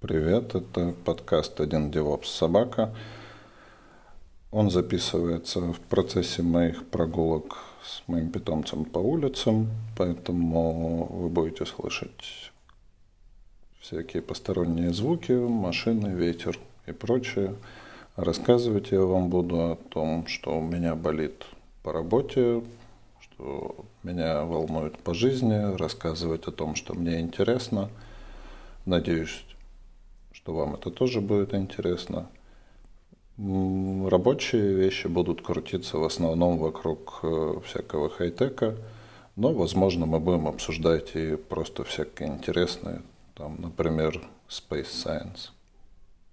Привет, это подкаст «Один девопс собака». Он записывается в процессе моих прогулок с моим питомцем по улицам, поэтому вы будете слышать всякие посторонние звуки, машины, ветер и прочее. Рассказывать я вам буду о том, что у меня болит по работе, что меня волнует по жизни, рассказывать о том, что мне интересно. Надеюсь, что вам это тоже будет интересно. Рабочие вещи будут крутиться в основном вокруг э, всякого хай-тека, но, возможно, мы будем обсуждать и просто всякие интересные, там, например, Space Science.